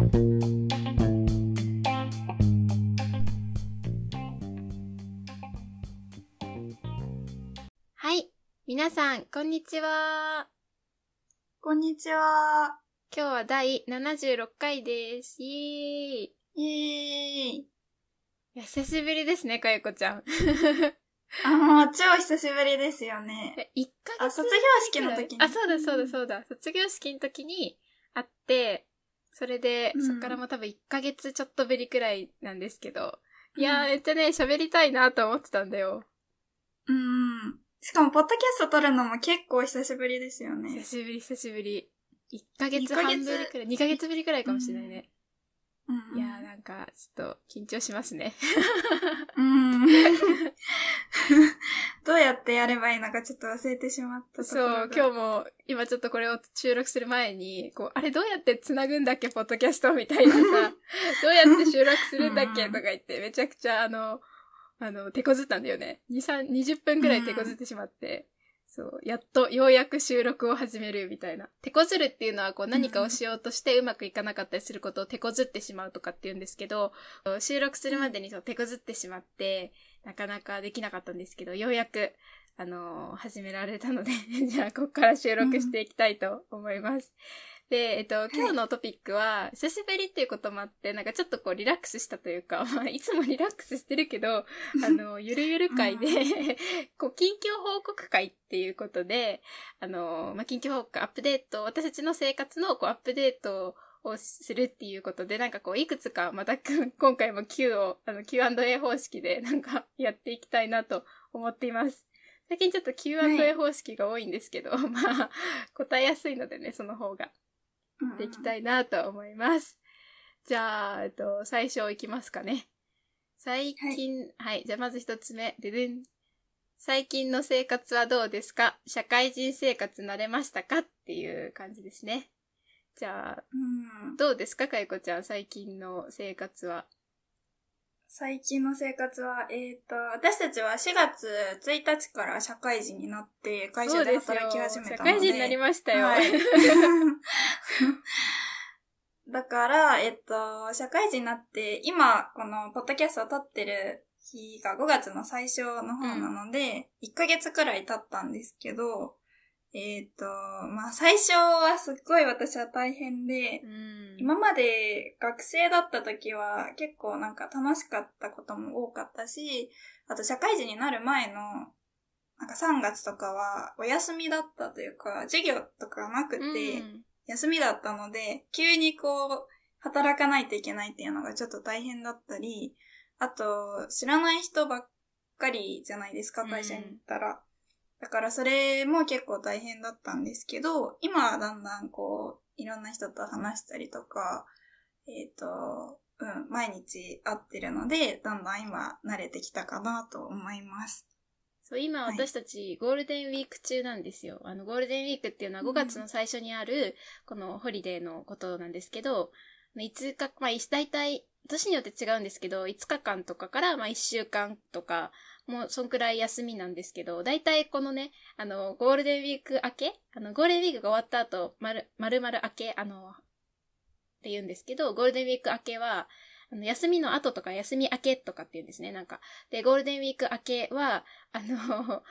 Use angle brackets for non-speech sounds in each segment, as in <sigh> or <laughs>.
はい。皆さん、こんにちは。こんにちは。今日は第76回です。イエーイ。イエーイ。久しぶりですね、かゆこちゃん。<laughs> あ、もう超久しぶりですよね。え1ヶ月あ、卒業式の時に？あ、そうだそうだそうだ。卒業式の時に会って、それで、うんそっからも多分1ヶ月ちょっとぶりくらいなんですけど。いやー、うんめっちゃね、喋りたいなと思ってたんだよ。うん。しかも、ポッドキャスト撮るのも結構久しぶりですよ久ね。しぶり久しぶり。1ヶ月二ヶ月半ぶりくらい、2ヶ月ぶりくらいかもしれないね。うん。いやー、なんか、ちょっと緊張しますね。うん。<laughs> どうやってやればいいのかちょっと忘れてしまったそう。今日も、今ちょっとこれを収録する前に、こう、あれどうやって繋ぐんだっけ、ポッドキャストみたいなさ、<laughs> どうやって収録するんだっけうんとか言って、めちゃくちゃあの、あの、手こずったんだよね。2、3、20分くらい手こずってしまって、そう、やっと、ようやく収録を始めるみたいな。手こずるっていうのは、こう、何かをしようとしてうまくいかなかったりすることを手こずってしまうとかって言うんですけど、収録するまでにそう手こずってしまって、なかなかできなかったんですけど、ようやく、あのー始められたので、<laughs> じゃあ、ここから収録していきたいと思います。で、えっと、今日のトピックは、久しぶりっていうこともあって、なんかちょっとこう、リラックスしたというか、<laughs> まあ、いつもリラックスしてるけど、<laughs> あの、ゆるゆる会で、<laughs> こう、近況報告会っていうことで、あの、まあ、近況報告、アップデート、私たちの生活のこうアップデートをするっていうことで、なんかこう、いくつか、また今回も Q を、あの、Q&A 方式で、なんか、やっていきたいなと思っています。最近ちょっと Q&A 方式が多いんですけど、まあ、答えやすいのでね、その方が。うんできたいなと思います。じゃあ、えっと、最初いきますかね。最近、はい、じゃあまず一つ目、ででん。最近の生活はどうですか？社会人生活慣れましたか？っていう感じですね。じゃあ、うん。どうですかかいこちゃん、最近の生活は。最近の生活は、えっ、と、私たちは4月1日から社会人になって、会社で働き始めたので。社会人になりましたよ。はい。<laughs> だから、えっと、社会人になって、今、この、ポッドキャストを撮ってる日が5月の最初の方なので、1ヶ月くらい経ったんですけど、えっと、まあ、最初はすっごい私は大変でう、ん。今まで学生だった時は結構なんか楽しかったことも多かったし、あと社会人になる前のなんか3月とかはお休みだったというか、授業とかなくてうん休みだったので、急にこう働かないといけないっていうのがちょっと大変だったり、あと知らない人ばっかりじゃないですか、会社に行ったら。だからそれも結構大変だったんですけど、今はだんだんこう、いろんな人と話したりとか、えっ、と、うん、毎日会ってるので、だんだん今慣れてきたかなと思います。そう、今はい私たちゴールデンウィーク中なんですよ。あの、ゴールデンウィークっていうのは5月の最初にある、このホリデーのことなんですけど、5日、まあ、い大体、年によって違うんですけど、5日間とかから、まあ、1週間とか、もう、そんくらい休みなんですけど、だいたいこのね、あの、ゴールデンウィーク明けあの、ゴールデンウィークが終わった後、まる、まるまる明け、あの、って言うんですけど、ゴールデンウィーク明けは、あの、休みの後とか休み明けとかって言うんですね、なんか。で、ゴールデンウィーク明けは、あの、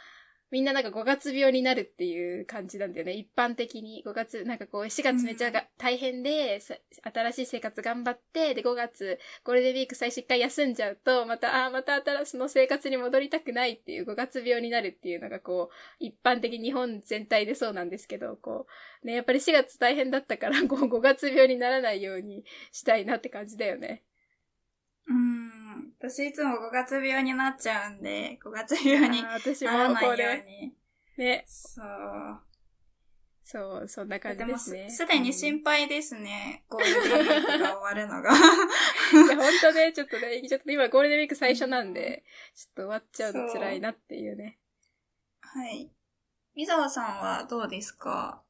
みんななんか5月病になるっていう感じなんだよね。一般的に5月、なんかこう4月めっちゃが、大変で、さ新しい生活頑張って、で5月ゴールデンウィーク最初一回休んじゃうと、また、ああ、また新しいの生活に戻りたくないっていう5月病になるっていうのがこう、一般的に日本全体でそうなんですけど、こう、ね、やっぱり4月大変だったから、こう5月病にならないようにしたいなって感じだよね。うん。私いつも5月病になっちゃうんで、5月病にならないように。ね、そう。そう、そんな感じでもすね。すでに心配ですね。<laughs> ゴールデンウィークが終わるのが。いや、ほんとね、ちょっとね、ちょっと今ゴールデンウィーク最初なんで、ちょっと終わっちゃうの辛いなっていうね。はい。みざわさんはどうですか？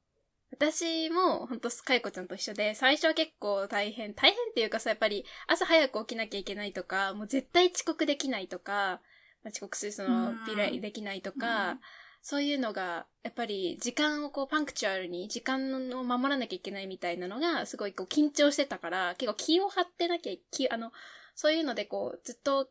私も、ほんと、かいこちゃんと一緒で、最初は結構大変、大変っていうかさ、やっぱり朝早く起きなきゃいけないとか、もう絶対遅刻できないとか、まあ遅刻するそのうん、ビラできないとか、そういうのが、やっぱり時間をこうパンクチュアルに、時間を守らなきゃいけないみたいなのが、すごいこう緊張してたから、結構気を張ってなきゃ、気、あの、そういうのでこう、ずっと、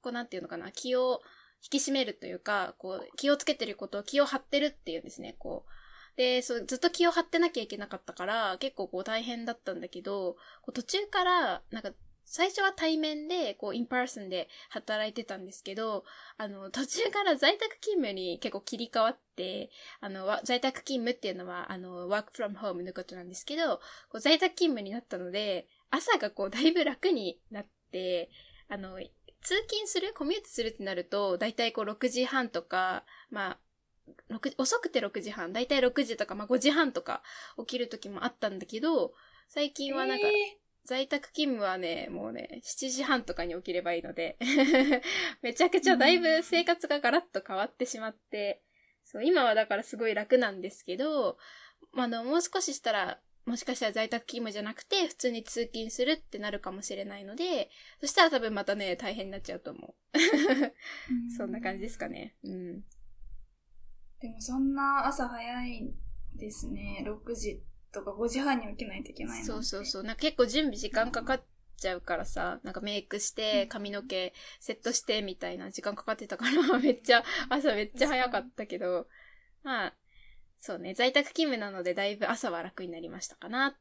こうなんていうのかな、気を引き締めるというか、こう、気をつけてることを気を張ってるっていうんですね、こう。で、そう、ずっと気を張ってなきゃいけなかったから、結構こう大変だったんだけど、こう途中から、なんか最初は対面で、こう、 in person で働いてたんですけど、あの、途中から在宅勤務に結構切り替わって、あの、在宅勤務っていうのは、あの、work from home のことなんですけど、こう在宅勤務になったので、朝がこう、だいぶ楽になって、あの、通勤するコミュートするってなると、だいたいこう、6時半とか、まあ、遅くて6時半、だいたい6時とか、まあ5時半とか起きる時もあったんだけど、最近はなんか、えー在宅勤務はね、もうね、7時半とかに起きればいいので <laughs> めちゃくちゃだいぶ生活がガラッと変わってしまって、そう、今はだからすごい楽なんですけど、あの、もう少ししたら、もしかしたら在宅勤務じゃなくて、普通に通勤するってなるかもしれないので、そしたら多分またね、大変になっちゃうと思う。<laughs> そんな感じですかね。うん。でもそんな朝早いですね。6時とか5時半に起きないといけないそうそうそう。なんか結構準備時間かかっちゃうからさ、なんかメイクして、髪の毛セットしてみたいな時間かかってたから <laughs> めっちゃ、朝めっちゃ早かったけど、まあ、そうね、在宅勤務なのでだいぶ朝は楽になりましたかなっ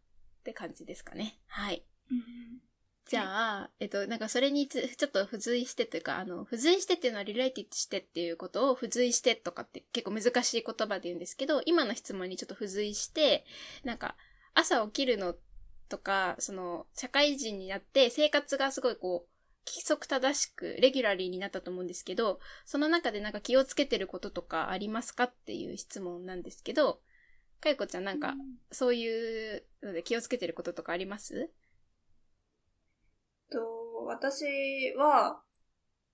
て感じですかね。はい。うんじゃあ、えっと、なんかそれにつ、<laughs> ちょっと付随してというか、あの、付随してっていうのはリレーティッドしてっていうことを付随してとかって結構難しい言葉で言うんですけど、今の質問にちょっと付随して、なんか、朝起きるのとか、その、社会人になって生活がすごいこう、規則正しく、レギュラリーになったと思うんですけど、その中でなんか気をつけてることとかありますかっていう質問なんですけど、かよこちゃんなんか、そういうので気をつけてることとかあります？と、私は、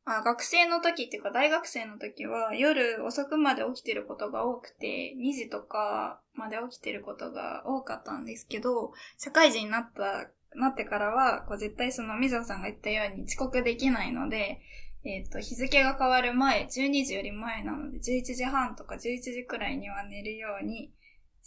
あ学生の時っていうか大学生の時は夜遅くまで起きてることが多くて、2時とかまで起きてることが多かったんですけど、社会人になった、なってからは、こう絶対その水野さんが言ったように遅刻できないので、えっ、ー、と、日付が変わる前、12時より前なので、11時半とか11時くらいには寝るように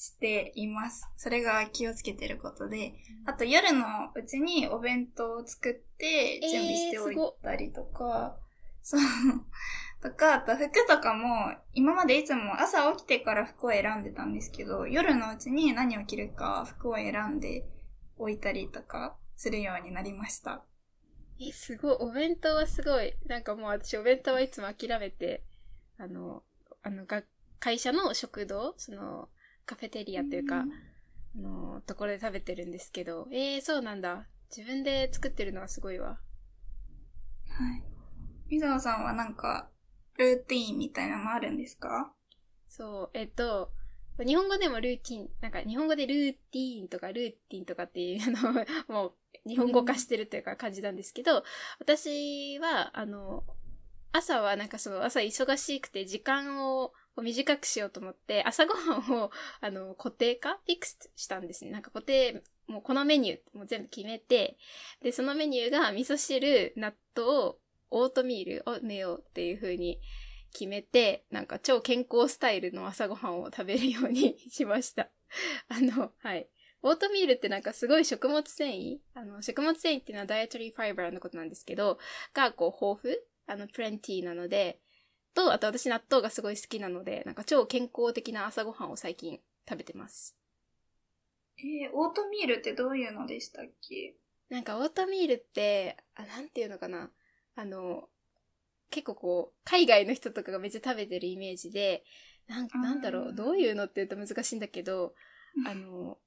しています。それが気をつけてることで、あと夜のうちにお弁当を作って準備しておいたりとか、えー、そう。<laughs> とか、あと服とかも、今までいつも朝起きてから服を選んでたんですけど、夜のうちに何を着るか服を選んでおいたりとかするようになりました。え、すごい。お弁当はすごい。なんかもう私お弁当はいつも諦めて、あの、あの、が、会社の食堂その、カフェテリアっていうか、あの、ところで食べてるんですけど、えー、そうなんだ。自分で作ってるのはすごいわ。はい。水野さんはなんか、ルーティーンみたいなのあるんですか？そう、えっと、日本語でもルーティン、なんか日本語でルーティーンとかルーティンとかっていうの <laughs> もう日本語化してるというか感じなんですけど、私は、あの、朝はなんかそう、朝忙しくて時間を短くしようと思って、朝ごはんを、<laughs> あの、固定化？フィクスしたんですね。なんか固定、もうこのメニュー、もう全部決めて、で、そのメニューが味噌汁、納豆、オートミールを寝ようっていう風に決めて、なんか超健康スタイルの朝ごはんを食べるようにしました。<laughs> あの、はい。オートミールってなんかすごい食物繊維？あの、食物繊維っていうのはダイエットリーファイバーのことなんですけど、がこう豊富？あの、プレンティーなので、と、あと私納豆がすごい好きなので、なんか超健康的な朝ごはんを最近食べてます。えー、オートミールってどういうのでしたっけ？なんかオートミールって、あ、なんていうのかな。あの、結構こう、海外の人とかがめっちゃ食べてるイメージで、なん、なんだろう、どういうのって言うと難しいんだけど、あの、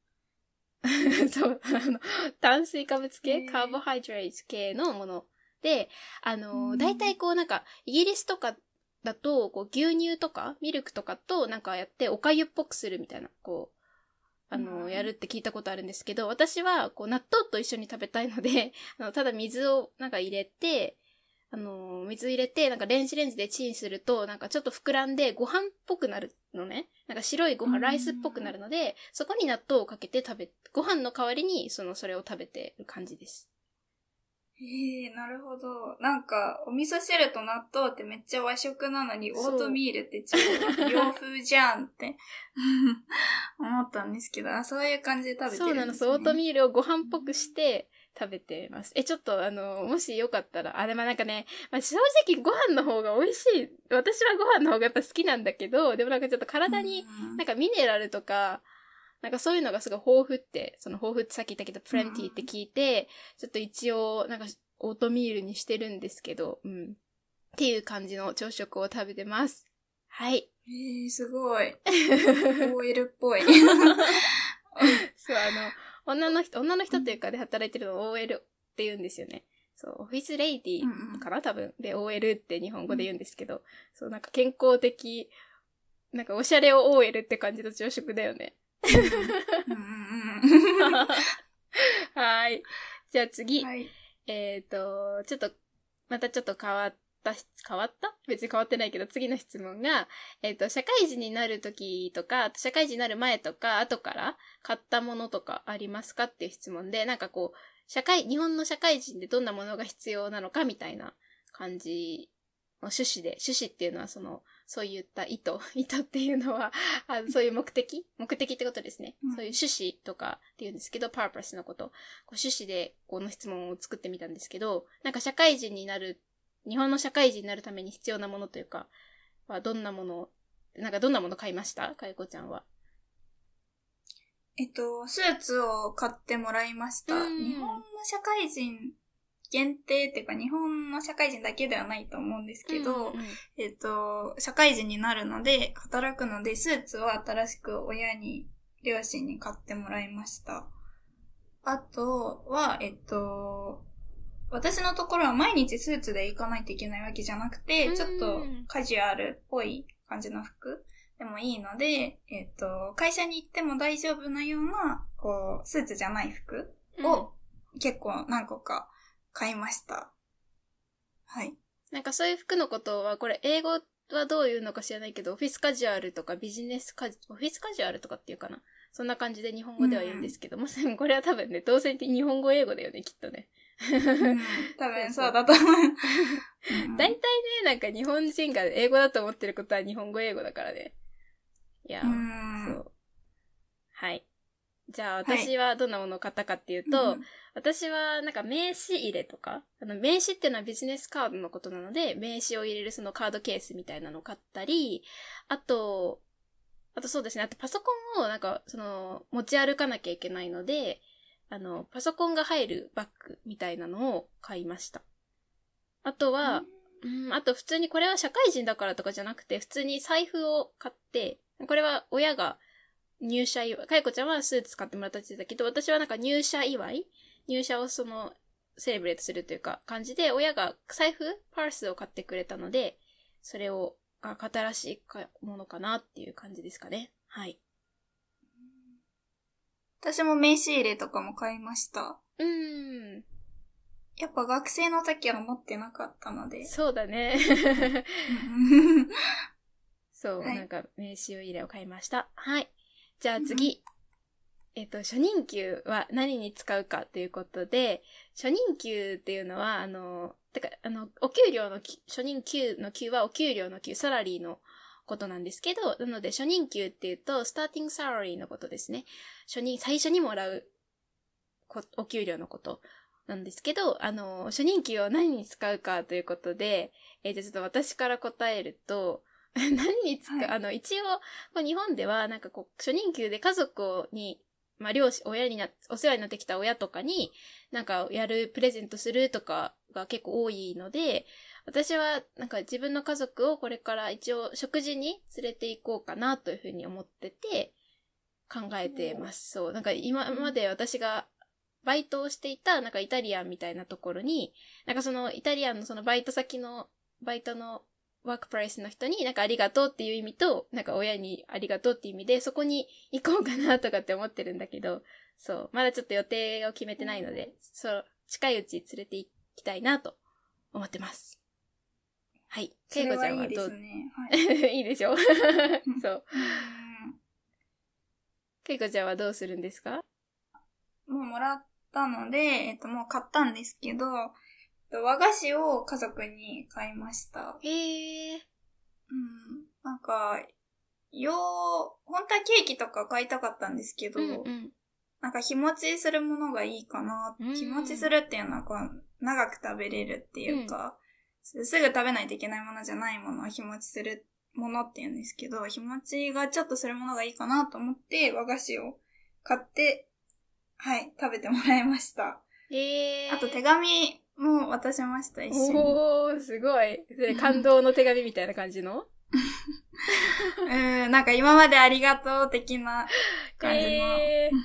<laughs> そう、あの、炭水化物系、カー。ボハイドレート系のもので、あの、大体こうなんか、イギリスとかだと、こう牛乳とかミルクとかとなんかやっておかゆっぽくするみたいな、こう、あの、やるって聞いたことあるんですけど、私はこう納豆と一緒に食べたいので、<laughs> あのただ水をなんか入れて、あの、水入れて、なんか電子レンジでチンすると、なんかちょっと膨らんでご飯っぽくなるのね。なんか白いご飯、ライスっぽくなるので、そこに納豆をかけて食べ、ご飯の代わりに、その、それを食べてる感じです。へええなるほど。なんか、お味噌汁と納豆ってめっちゃ和食なのに、オートミールって超洋風じゃんって <laughs> 思ったんですけど、あ、そういう感じで食べてるんです、ね。そう、オートミールをご飯っぽくして食べてます。え、ちょっとあの、もしよかったら、あ、でもなんかね、まあ、正直ご飯の方が美味しい。私はご飯の方がやっぱ好きなんだけど、でもなんかちょっと体に、うんなんかミネラルとか、なんかそういうのがすごい豊富って、その豊富ってさっき言ったけど、プレンティって聞いて、ちょっと一応、なんかオートミールにしてるんですけど、うん。っていう感じの朝食を食べてます。はい。ええすごい。<laughs> OL っぽい。<laughs> そう、あの、女の人、女の人というかで働いてるのを OL って言うんですよね。そう、オフィスレイディかな多分。で、OL って日本語で言うんですけど、そう、なんか健康的、なんかおしゃれを OL って感じの朝食だよね。はい。じゃあ次。はい。えっ、と、ちょっと、またちょっと変わった、変わった別に変わってないけど、次の質問が、えっ、と、社会人になる時とか、社会人になる前とか、後から買ったものとかありますかっていう質問で、なんかこう、社会、日本の社会人でどんなものが必要なのかみたいな感じの趣旨で、趣旨っていうのはその、そういった意図、<laughs> 意図っていうのは、<laughs> あのそういう目的？目的ってことですね。うんそういう趣旨とかっていうんですけど、パーパスのこと。こう趣旨でこの質問を作ってみたんですけど、なんか社会人になる、日本の社会人になるために必要なものというか、はどんなもの、なんかどんなもの買いました？かよこちゃんは。えっと、スーツを買ってもらいました。うん日本の社会人限定っていうか、日本の社会人だけではないと思うんですけど、うんうん。えっと、社会人になるので、働くので、スーツを新しく親に、両親に買ってもらいました。あとは、えっと、私のところは毎日スーツで行かないといけないわけじゃなくて、うん。ちょっとカジュアルっぽい感じの服でもいいので、えっと、会社に行っても大丈夫なような、こう、スーツじゃない服を結構何個か買いました。はい。なんかそういう服のことは、これ英語はどういうのか知らないけど、オフィスカジュアルとかビジネスカジ、オフィスカジュアルとかっていうかな。そんな感じで日本語では言うんですけども、これは多分ね、当然日本語英語だよね、きっとね。うん多分そうだと思う。<laughs> うん大体ね、なんか日本人が英語だと思ってることは日本語英語だからね。いや、うんそう。はい。じゃあはい。私はどんなものを買ったかっていうと、うん私はなんか名刺入れとか、あの名刺っていうのはビジネスカードのことなので、名刺を入れるそのカードケースみたいなのを買ったり、あと、あとそうですね、あとパソコンをなんかその持ち歩かなきゃいけないので、あの、パソコンが入るバッグみたいなのを買いました。あとは、うん、あと普通にこれは社会人だからとかじゃなくて、普通に財布を買って、これは親が入社祝い、かいこちゃんはスーツ買ってもらったって言ってたけど、私はなんか入社祝い入社をその、セレブレートするというか感じで、親が財布パースを買ってくれたので、それを、あ、新しいかものかなっていう感じですかね。はい。私も名刺入れとかも買いました。うーん。やっぱ学生の時は持ってなかったので。そうだね。うん <laughs> そう、はいなんか名刺入れを買いました。はい。じゃあ次。えっと、初任給は何に使うかということで、初任給っていうのは、あの、てか、あの、お給料のき、初任給の給はお給料の給、サラリーのことなんですけど、なので初任給っていうと、スターティングサラリーのことですね。初任、最初にもらうこ、お給料のことなんですけど、あの、初任給を何に使うかということで、えーじゃあちょっと私から答えると、<laughs> 何に使う、はいあの、一応、日本では、なんかこう、初任給で家族に、まあ、両親、親にな、お世話になってきた親とかに、なんか、やる、プレゼントするとかが結構多いので、私は、なんか自分の家族をこれから一応食事に連れて行こうかなというふうに思ってて、考えてます。そう。なんか今まで私がバイトをしていた、なんかイタリアンみたいなところに、なんかそのイタリアンのそのバイト先の、バイトのワークプレイスの人になんかありがとうっていう意味と、なんか親にありがとうっていう意味で、そこに行こうかなとかって思ってるんだけど、そう。まだちょっと予定を決めてないので、そう、近いうち連れて行きたいなと思ってます。はい。それけいこちゃんはどう？ですね。はい。<laughs> いいでしょそう。うんけいこちゃんはどうするんですか？もうもらったので、えっと、もう買ったんですけど、と和菓子を家族に買いました。へえ。うん。なんか、よう、本当はケーキとか買いたかったんですけど、うんうん。なんか日持ちするものがいいかな。うん日持ちするっていうのはこう、長く食べれるっていうか、すぐ食べないといけないものじゃないものを日持ちするものって言うんですけど、日持ちがちょっとするものがいいかなと思って和菓子を買って、はい、食べてもらいました。へえ。あと手紙も渡しました、一緒に。おー、すごい。感動の手紙みたいな感じの？うん、なんか今までありがとう的な感じの。へー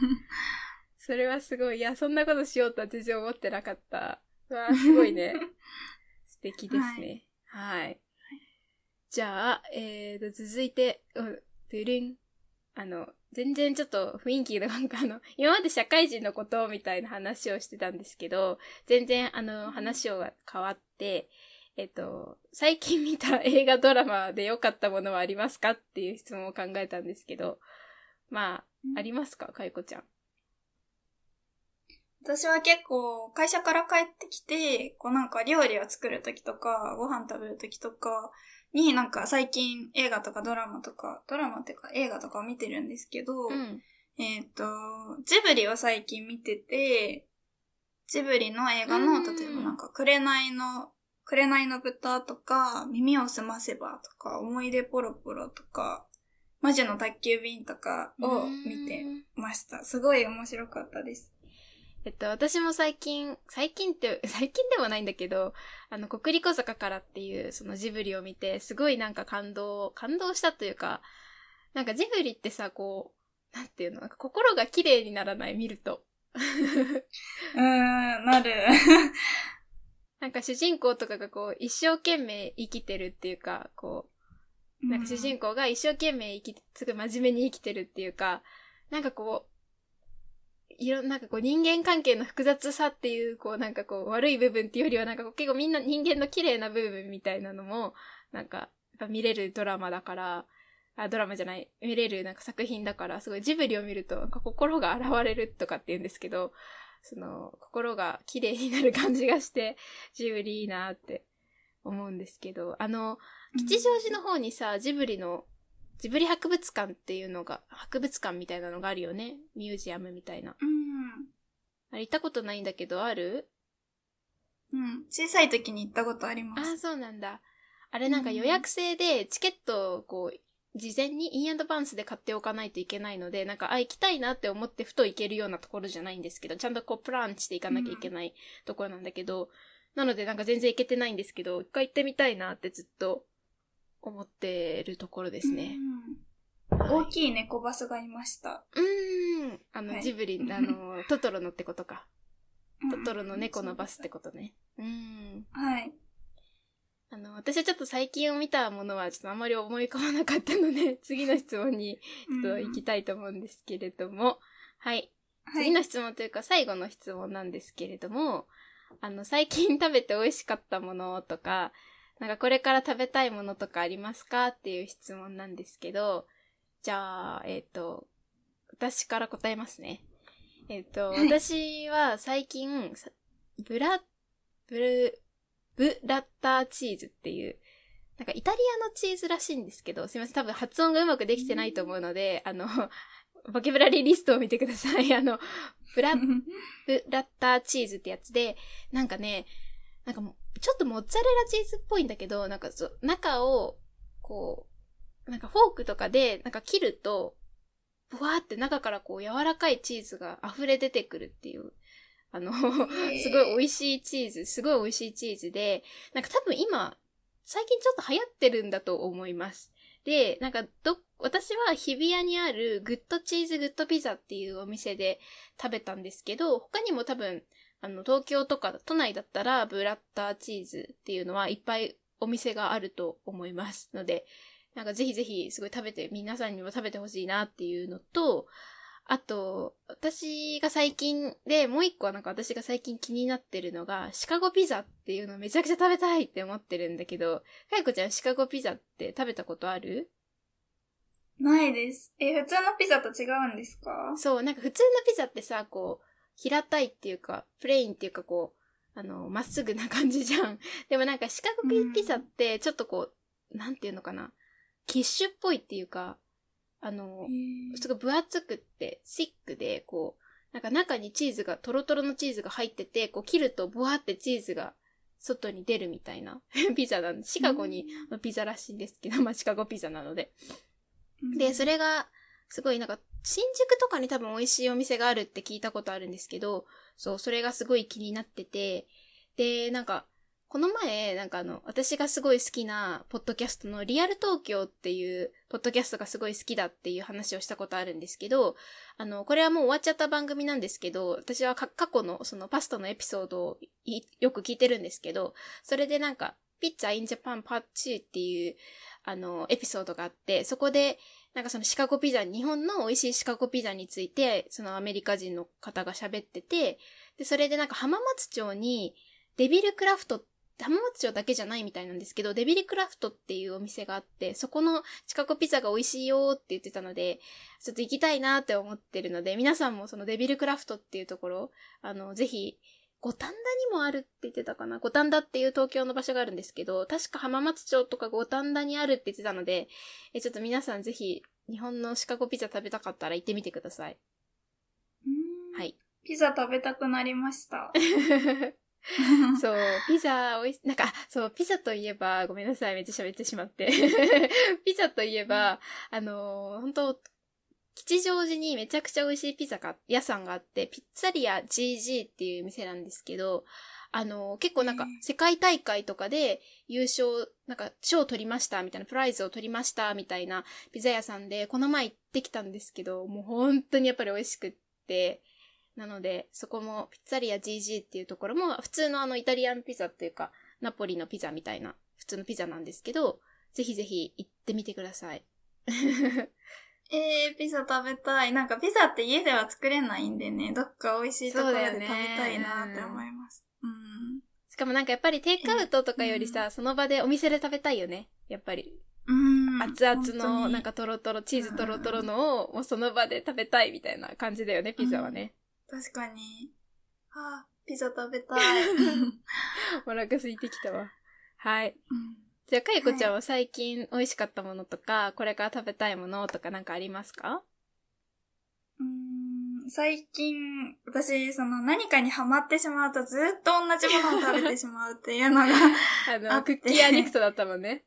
それはすごい。いや、そんなことしようとは全然思ってなかった。うわー、すごいね。<laughs> 素敵ですね。はい。じゃあ、えーと、続いて、うん、ドゥルン。あの、全然ちょっと雰囲気がなんかあの、<laughs> 今まで社会人のことみたいな話をしてたんですけど、全然あの、話を変わって、えっと、最近見た映画ドラマで良かったものはありますかっていう質問を考えたんですけど、まあ、ありますか？かいこちゃん。私は結構会社から帰ってきて、こうなんか料理を作るときとか、ご飯食べるときとかになんか最近映画とかドラマとか、ドラマっていうか映画とかを見てるんですけど、うん。えっ、と、ジブリを最近見てて、ジブリの映画の、うん例えばなんか、紅の、紅の豚とか、耳をすませばとか、思い出ポロポロとか、魔女の宅急便とかを見てうんました。すごい面白かったです。えっと、私も最近、最近って、<laughs> 最近でもないんだけど、あの、国立小坂からっていう、そのジブリを見て、すごいなんか感動、感動したというか、なんかジブリってさ、こう、なんていうの、なんか心が綺麗にならない、見ると。<laughs> うーん、なる。<laughs> なんか主人公とかがこう、一生懸命生きてるっていうか、こう、なんか主人公が一生懸命生きて、すごい真面目に生きてるっていうか、なんかこう、いろんなんかこう人間関係の複雑さっていう、こうなんかこう悪い部分っていうよりはなんか結構みんな人間の綺麗な部分みたいなのも、<laughs> なんかやっぱ見れるドラマだから、あ、ドラマじゃない、見れるなんか作品だから、すごいジブリを見るとなんか心が現れるとかって言うんですけど、その心が綺麗になる感じがして、<laughs> ジブリいいなって思うんですけど、あの、吉祥寺の方にさ、ジブリの、ジブリ博物館っていうのが、博物館みたいなのがあるよね。ミュージアムみたいな。うん。あれ行ったことないんだけど、ある？うん。小さい時に行ったことあります。ああ、そうなんだ。あれなんか予約制で、チケットをこう、事前にインアドバンスで買っておかないといけないので、なんか、あ、行きたいなって思ってふと行けるようなところじゃないんですけど、ちゃんとこう、プランしていかなきゃいけないところなんだけど、なのでなんか全然行けてないんですけど、一回行ってみたいなってずっと思ってるところですね。うん。はい大きい猫バスがいました。うーん。あの、はいジブリ、あの、<laughs> トトロのってことか。うんトトロの猫のバスってことね。うーん。はい。あの、私はちょっと最近を見たものはちょっとあんまり思い浮かばなかったので、<laughs> 次の質問にちょっと行きたいと思うんですけれども、はい。はい。次の質問というか最後の質問なんですけれども、あの、最近食べて美味しかったものとか、なんかこれから食べたいものとかありますかっていう質問なんですけど、じゃあ、えっ、と、私から答えますね。えっ、と、はい私は最近、さブラ、ブル、ブラッターチーズっていう、なんかイタリアのチーズらしいんですけど、すいません、多分発音がうまくできてないと思うので、あの、<laughs> ボキャブラリーリストを見てください。<laughs> あの、ブラッ <laughs> ブラッターチーズってやつで、なんかね、なんかもうちょっとモッツァレラチーズっぽいんだけど、なんかそう、中を、こう、なんかフォークとかで、なんか切ると、ブワーって中からこう柔らかいチーズが溢れ出てくるっていう、あの、すごい美味しいチーズ、すごい美味しいチーズで、なんか多分今、最近ちょっと流行ってるんだと思います。で、なんかど、私は日比谷にある Good Cheese Good Pizza っていうお店で食べたんですけど、他にも多分、あの、東京とか都内だったらブラッターチーズっていうのはいっぱいお店があると思いますので、なんかぜひぜひすごい食べて、皆さんにも食べてほしいなっていうのと、あと、私が最近で、もう一個はなんか私が最近気になってるのが、シカゴピザっていうのをめちゃくちゃ食べたいって思ってるんだけど、かいこちゃんシカゴピザって食べたことある？ないです。え、普通のピザと違うんですか？そう、なんか普通のピザってさ、こう、平たいっていうか、プレインっていうかこう、あの、まっすぐな感じじゃん。<laughs> でもなんか四角いピザって、ちょっとこう、なんていうのかな。キッシュっぽいっていうか、あの、すごい分厚くって、シックで、こう、なんか中にチーズが、トロトロのチーズが入ってて、こう切るとボワってチーズが外に出るみたいな <laughs> ピザなんで、シカゴにのピザらしいんですけど、まあシカゴピザなので。で、それが、すごいなんか、新宿とかに多分美味しいお店があるって聞いたことあるんですけど、そう、それがすごい気になってて、で、なんか、この前、なんかあの、私がすごい好きな、ポッドキャストのリアル東京っていう、ポッドキャストがすごい好きだっていう話をしたことあるんですけど、あの、これはもう終わっちゃった番組なんですけど、私は過去のそのパスタのエピソードをよく聞いてるんですけど、それでなんか、ピッツァインジャパンパッチーっていう、あの、エピソードがあって、そこで、なんかそのシカゴピザ、日本の美味しいシカゴピザについて、そのアメリカ人の方が喋ってて、で、それでなんか浜松町に、デビルクラフト、浜松町だけじゃないみたいなんですけど、デビルクラフトっていうお店があって、そこのシカゴピザが美味しいよって言ってたので、ちょっと行きたいなって思ってるので、皆さんもそのデビルクラフトっていうところ、あの、ぜひ、五反田にもあるって言ってたかな？五反田っていう東京の場所があるんですけど、確か浜松町とか五反田にあるって言ってたので、え、ちょっと皆さんぜひ、日本のシカゴピザ食べたかったら行ってみてください。うんはい。ピザ食べたくなりました。<laughs> そう、ピザ美味し、なんか、あそう、ピザといえば、ごめんなさい、めっちゃ喋ってしまって。<laughs> ピザといえば、あのー本当吉祥寺にめちゃくちゃ美味しいピザが、屋さんがあって、ピッツァリア GG っていう店なんですけど、あのー結構なんか世界大会とかで優勝、なんか、賞を取りました、みたいな、プライズを取りました、みたいなピザ屋さんで、この前行ってきたんですけど、もう本当にやっぱり美味しくって、なので、そこも、ピッツァリア GG っていうところも、普通のあの、イタリアンピザっていうか、ナポリのピザみたいな、普通のピザなんですけど、ぜひぜひ行ってみてください。えー、ピザ食べたい。なんかピザって家では作れないんでね、どっか美味しいところで食べたいなって思います。うん。しかもなんかやっぱりテイクアウトとかよりさ、その場でお店で食べたいよね。やっぱり。うん。熱々の、になんかトロトロ、チーズトロトロのを、もうその場で食べたいみたいな感じだよね、ピザはね。確かに。あー、ピザ食べたい。<laughs> お腹空いてきたわ。はい。うんじゃあ、かゆこちゃんは最近美味しかったものとか、これから食べたいものとかなんかありますか？うーん最近、私、その何かにハマってしまうとずっと同じものを食べてしまうっていうのが、<laughs> ああの、クッキーアディクトだったもんね。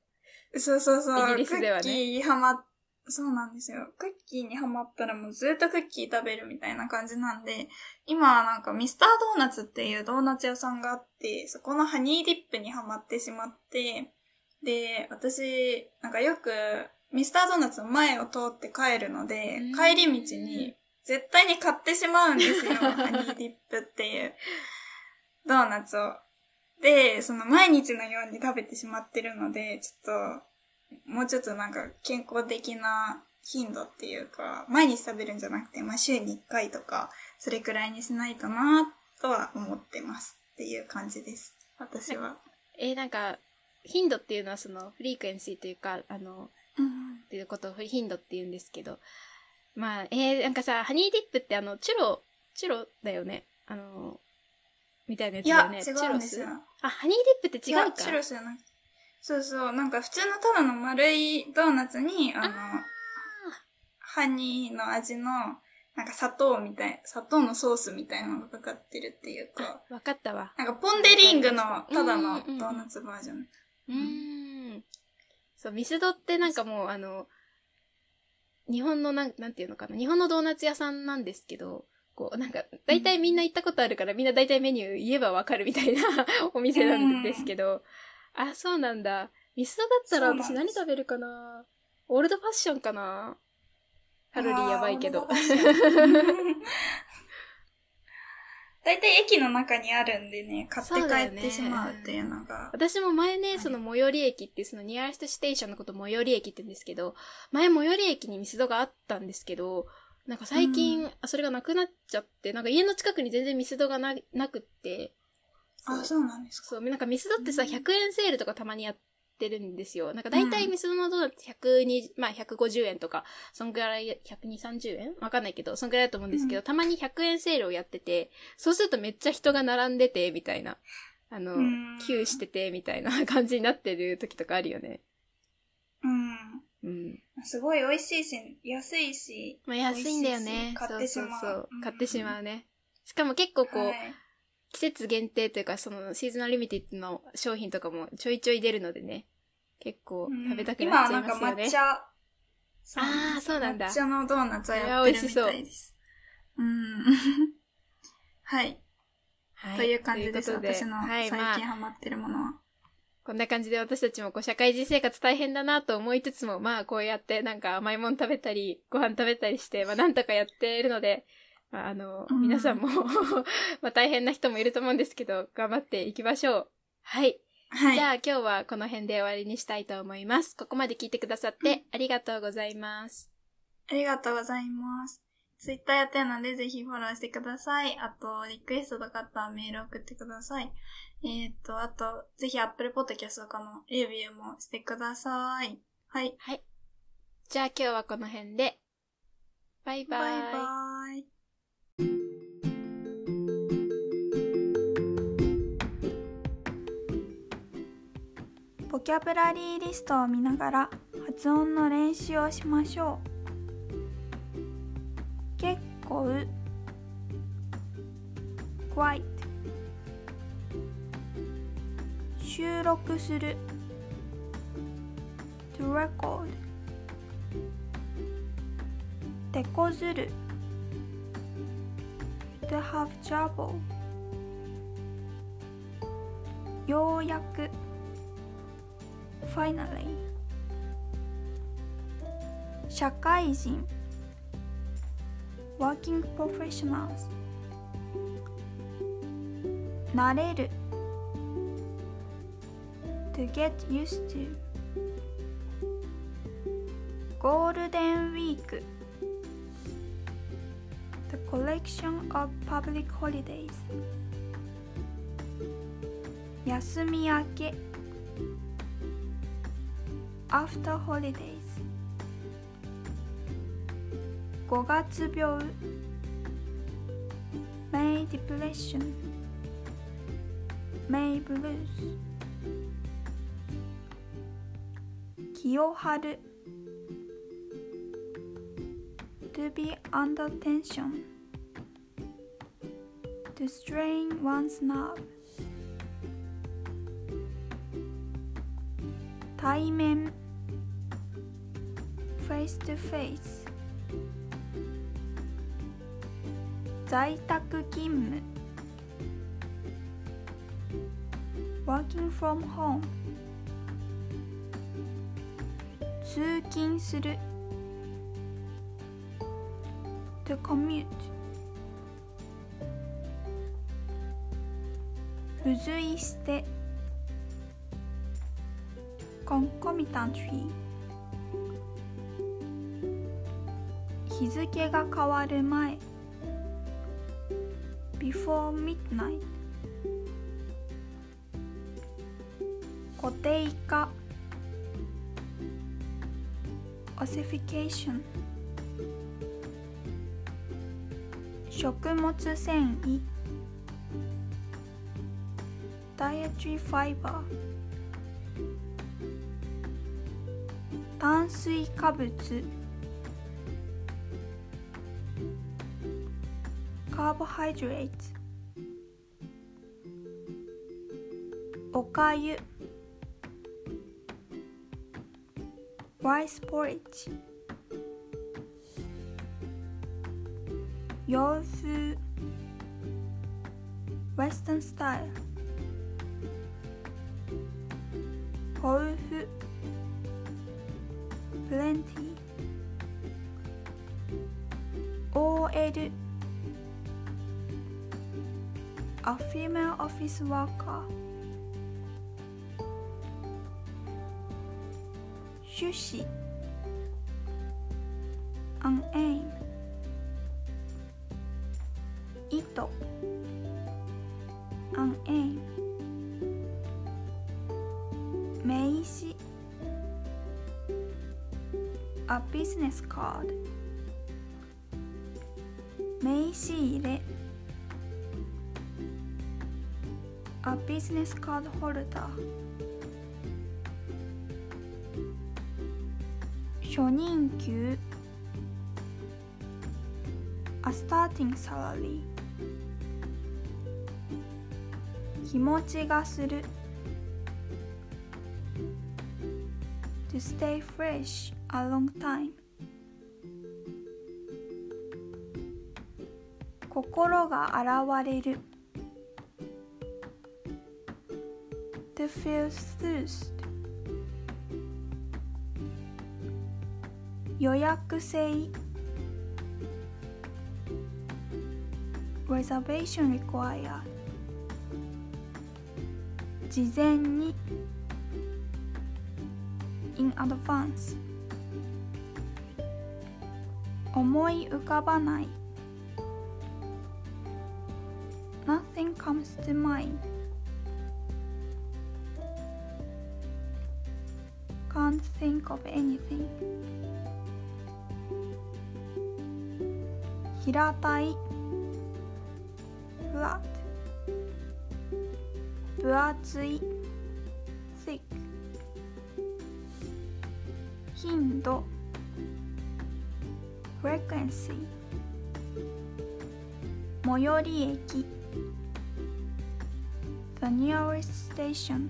そうそうそう。イギリスではねクッキーハマっ、そうなんですよ。クッキーにハマったらもうずっとクッキー食べるみたいな感じなんで、今はなんかミスタードーナツっていうドーナツ屋さんがあって、そこのハニーディップにハマってしまって、で、私、なんかよくミスタードーナツの前を通って帰るのでうん、帰り道に絶対に買ってしまうんですよ。<laughs> ハニーディップっていうドーナツを。で、その毎日のように食べてしまってるので、ちょっと、もうちょっとなんか健康的な頻度っていうか、毎日食べるんじゃなくて、まあ週に1回とか、それくらいにしないとなとは思ってます。っていう感じです。私は。<laughs> えーなんか、頻度っていうのはその、フリークエンシーというか、あの、うん。っていうことを頻度って言うんですけど。まあ、えーなんかさ、ハニーディップってあの、チュロ、チュロだよね。あの、みたいなやつだよね。違チュロス？うんですよ。あ、ハニーディップって違うか？チュロスじゃなくそうそう、なんか普通のただの丸いドーナツに、あの、ハニーの味の、なんか砂糖みたい、砂糖のソースみたいなのがかかってるっていうか、わかったわ。なんかポンデリングのただのうんうんうんドーナツバージョン。うーん。そう、ミスドってなんかもう、あの、日本のなん、なんていうのかな。日本のドーナツ屋さんなんですけど、こう、なんか、大体みんな行ったことあるから、みんな大体メニュー言えばわかるみたいな <laughs> お店なんですけど、あ、そうなんだ。ミスドだったら私何食べるかな？オールドファッションかな？カロリーやばいけど。<laughs> あー。オールドファッション大体駅の中にあるんでね、買って帰ってしまうっていうのが。私も前ね、その最寄り駅っていう、そのニアレストステーションのこと最寄り駅って言うんですけど、前最寄り駅にミスドがあったんですけど、なんか最近、うんあそれがなくなっちゃって、なんか家の近くに全然ミスドがななくって、あ、そうなんですか。そう、なんかミスドってさ、うん100円セールとかたまにやっってるんですよ。なんか大体ミスドのドーナツ120、まあ150円とか、そんぐらい、120、30円？わかんないけど、そんぐらいだと思うんですけど、うんたまに100円セールをやってて、そうするとめっちゃ人が並んでて、みたいな。あの、うんキューしてて、みたいな <laughs> 感じになってる時とかあるよね。うん。うん。すごい美味しいし、安いし。まあ安いんだよね。買ってしまうそうそうそううん買ってしまうね。しかも結構こう、はい季節限定というか、そのシーズナルリミティッドの商品とかもちょいちょい出るのでね。結構食べたくなっちゃいますよね。今はなんか抹茶。あーそうなんだ抹茶のドーナツをやってるみたいです。うん。<laughs> はい。はいという感じです。私のはい、最まあ、近ハマってるものは。こんな感じで私たちもこう社会人生活大変だなと思いつつも、まあこうやってなんか甘いもん食べたり、ご飯食べたりして、まあなんとかやっているので、まああの、うん皆さんも <laughs> まあ大変な人もいると思うんですけど、頑張っていきましょう。はい。はい。じゃあ今日はこの辺で終わりにしたいと思います。ここまで聞いてくださってありがとうございます。ありがとうございます。ツイッターやってるのでぜひフォローしてください。あと、リクエストとかあったらメール送ってください。えっ、と、あと、ぜひ Apple Podcast とかのレビューもしてください。はい。はい。じゃあ今日はこの辺で。バイバイ。バイバボキャブラリーリストを見ながら発音の練習をしましょう。結構 quite 収録する。to record 手こずる。to have trouble ようやく。Finally 社会人 working professionals 慣れる to get used to ゴールデンウィーク The collection of public holidays 休み明け After holidays 5月病 May depression May blues 気を張る To be under tension To strain one's nerve 対面 Face to face 在宅勤務 Working from home 通勤する To commute 付随して Concomitantly 日付が変わる前 Before midnight 固定化 Ossification 食物繊維 Dietary fiber 炭水化物 Carbohydrates おかゆ Rice porridge 洋風 Western style 豊富 Plenty OL a female office worker. 趣旨 an aim 意図 an aim 名詞 a business card 名刺入れ A business card holder 初任給 A starting salary 日持ちがする To stay fresh a long time 心が現れる Feel thirst 予約制 Reservation required 事前に in advance 思い浮かばない Nothing comes to mind Can't think of anything 平たい flat 分厚い thick 頻度 frequency 最寄り駅 the nearest station